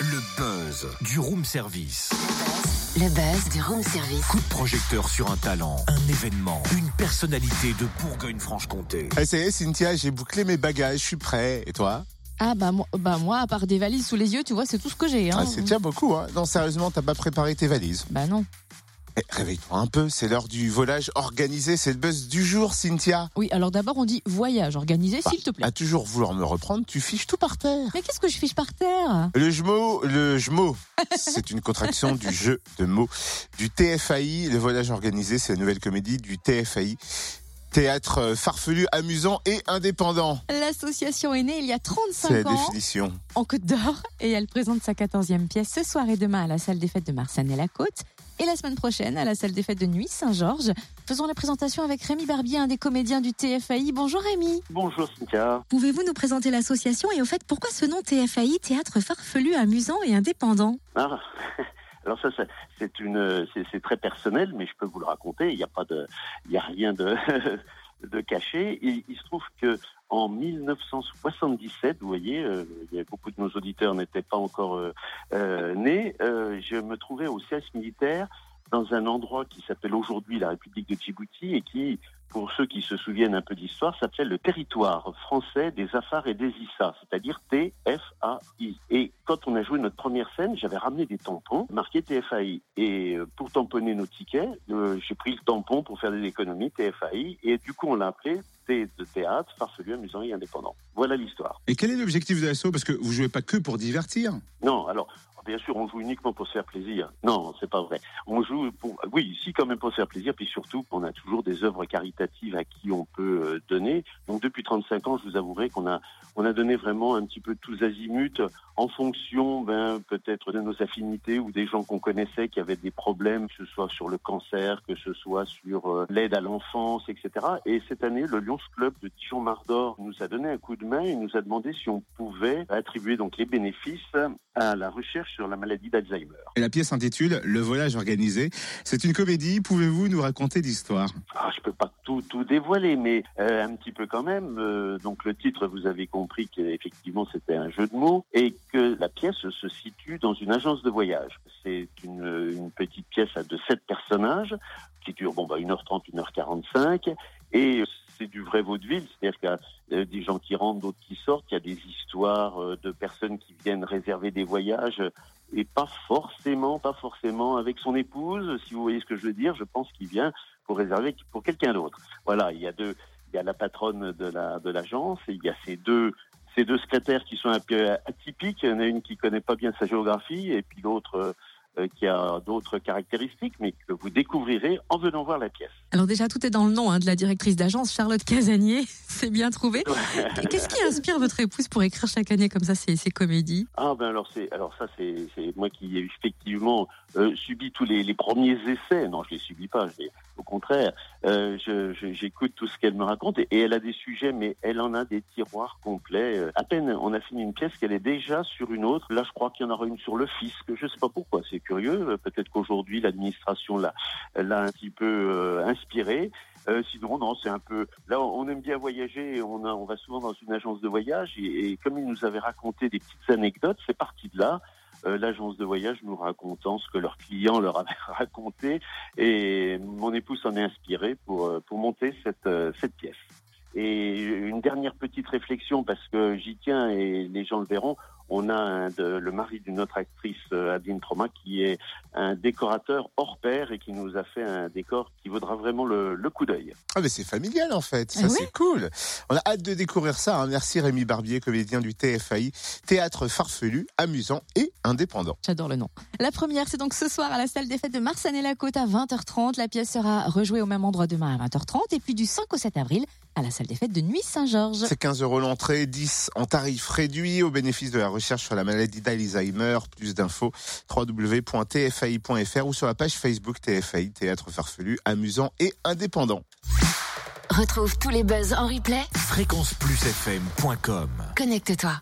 Le buzz du room service. Le buzz du room service. Coup de projecteur sur un talent, un événement, une personnalité de Bourgogne-Franche-Comté. Eh, ça y est, Cynthia, j'ai bouclé mes bagages, je suis prêt. Et toi? Ah bah moi, bah moi, à part des valises sous les yeux, tu vois, c'est tout ce que j'ai. Hein. ah, C'est déjà beaucoup, hein Non, sérieusement, t'as pas préparé tes valises? Bah non. Eh, Réveille-toi un peu, c'est l'heure du volage organisé, c'est le buzz du jour, Cynthia. Oui, alors d'abord on dit voyage organisé, s'il te plaît. À toujours vouloir me reprendre, tu fiches tout par terre. Mais qu'est-ce que je fiche par terre? Le jmo, le jmo, c'est une contraction du jeu de mots du TFAI. Le volage organisé, c'est la nouvelle comédie du TFAI. Théâtre farfelu, amusant et indépendant. L'association est née il y a C'est la 35 ans définition. en Côte d'Or et elle présente sa 14e pièce ce soir et demain à la salle des fêtes de Marsanne et la Côte et la semaine prochaine à la salle des fêtes de Nuit Saint-Georges. Faisons la présentation avec Rémi Barbier, un des comédiens du TFAI. Bonjour Rémi. Bonjour Cynthia. Pouvez-vous nous présenter l'association et au fait pourquoi ce nom TFAI, Théâtre farfelu, amusant et indépendant? Ah, alors ça, une, c'est très personnel, mais je peux vous le raconter. Il n'y a pas de, il y a rien de, de caché. Il, il se trouve que en 1977, vous voyez, euh, beaucoup de nos auditeurs n'étaient pas encore euh, euh, nés. euh, je me trouvais au siège militaire dans un endroit qui s'appelle aujourd'hui la République de Djibouti et qui, pour ceux qui se souviennent un peu d'histoire, s'appelle le territoire français des Afars et des Issa, c'est-à-dire TFAI. Et quand on a joué notre première scène, j'avais ramené des tampons marqués TFAI. Et euh, pour tamponner nos tickets, euh, j'ai pris le tampon pour faire des économies TFAI. Et du coup, on l'a appelé T de théâtre, farfelu, amusant et indépendant. Voilà l'histoire. Et quel est l'objectif de l'assaut? Parce que vous jouez pas que pour divertir. Non, alors, bien sûr, on joue uniquement pour se faire plaisir. Non, c'est pas vrai. On joue pour, oui, si quand même pour se faire plaisir, puis surtout, on a toujours des œuvres caritatives à qui on peut euh, donner. Donc, depuis 35 ans, je vous avouerai qu'on a, on a donné vraiment un petit peu tous azimuts en fonction, ben, peut-être de nos affinités ou des gens qu'on connaissait qui avaient des problèmes, que ce soit sur le cancer, que ce soit sur euh, l'aide à l'enfance, etc. Et cette année, le Lions Club de Dijon-Mardor nous a donné un coup de main et nous a demandé si on pouvait attribuer donc les bénéfices à la recherche sur la maladie d'Alzheimer. Et la pièce s'intitule Le volage organisé. C'est une comédie. Pouvez-vous nous raconter l'histoire? Ah, je peux pas tout tout dévoiler, mais euh, un petit peu quand même. Euh, donc le titre, vous avez compris qu'effectivement c'était un jeu de mots et que la pièce se situe dans une agence de voyage. C'est une, une petite pièce à de sept personnages qui dure bon bah 1h30, 1h45 et c'est du vrai vaudeville, c'est-à-dire qu'il y a euh, des gens qui rentrent, d'autres qui sortent, il y a des histoires euh, de personnes qui viennent réserver des voyages et pas forcément, pas forcément avec son épouse, si vous voyez ce que je veux dire, je pense qu'il vient pour réserver pour quelqu'un d'autre. Voilà, il y a deux, il y a la patronne de la de l'agence et il y a ces deux ces deux secrétaires qui sont un peu atypiques. Il y en a une qui connaît pas bien sa géographie et puis l'autre euh, qui a d'autres caractéristiques, mais que vous découvrirez en venant voir la pièce. Alors déjà, tout est dans le nom hein, de la directrice d'agence, Charlotte Casanier. C'est bien trouvé. Qu'est-ce qui inspire votre épouse pour écrire chaque année comme ça ces, ces comédies? Ah ben alors c'est alors ça c'est moi qui ai effectivement euh, subi tous les, les premiers essais. Non, je les subis pas. Je les, au contraire, euh, j'écoute tout ce qu'elle me raconte et, et elle a des sujets, mais elle en a des tiroirs complets. Euh, À peine on a fini une pièce qu'elle est déjà sur une autre. Là, je crois qu'il y en aura une sur le fisc. Je sais pas pourquoi. C'est curieux. Euh, Peut-être qu'aujourd'hui l'administration l'a l'a un petit peu euh, inspiré. Euh, sinon, non, c'est un peu. Là, on aime bien voyager. On, on va souvent dans une agence de voyage et, comme ils nous avaient raconté des petites anecdotes, c'est parti de là. L'agence de voyage nous racontant ce que leurs clients leur avaient raconté et mon épouse s'en est inspirée pour pour monter cette cette pièce. Et une dernière petite réflexion parce que j'y tiens et les gens le verront. On a un de- le mari d'une autre actrice, euh, Adeline Troma, qui est un décorateur hors pair et qui nous a fait un décor qui vaudra vraiment le, le coup d'œil. Ah mais c'est familial en fait, ça Ah c'est cool. On a hâte de découvrir ça. hein. Merci Rémi Barbier, comédien du TFAI, théâtre farfelu, amusant et indépendant. J'adore le nom. La première, c'est donc ce soir à la salle des fêtes de Marsanne et la Côte à 20h30. La pièce sera rejouée au même endroit demain à 20h30 et puis du 5 au 7 avril à la salle des fêtes de Nuit Saint-Georges. C'est 15 euros l'entrée, 10 en tarif réduit au bénéfice de la recherche sur la maladie d'Alzheimer. Plus d'infos www.tfai.fr ou sur la page Facebook TFAI, théâtre farfelu, amusant et indépendant. Retrouve tous les buzz en replay. Fréquenceplusfm.com Connecte-toi.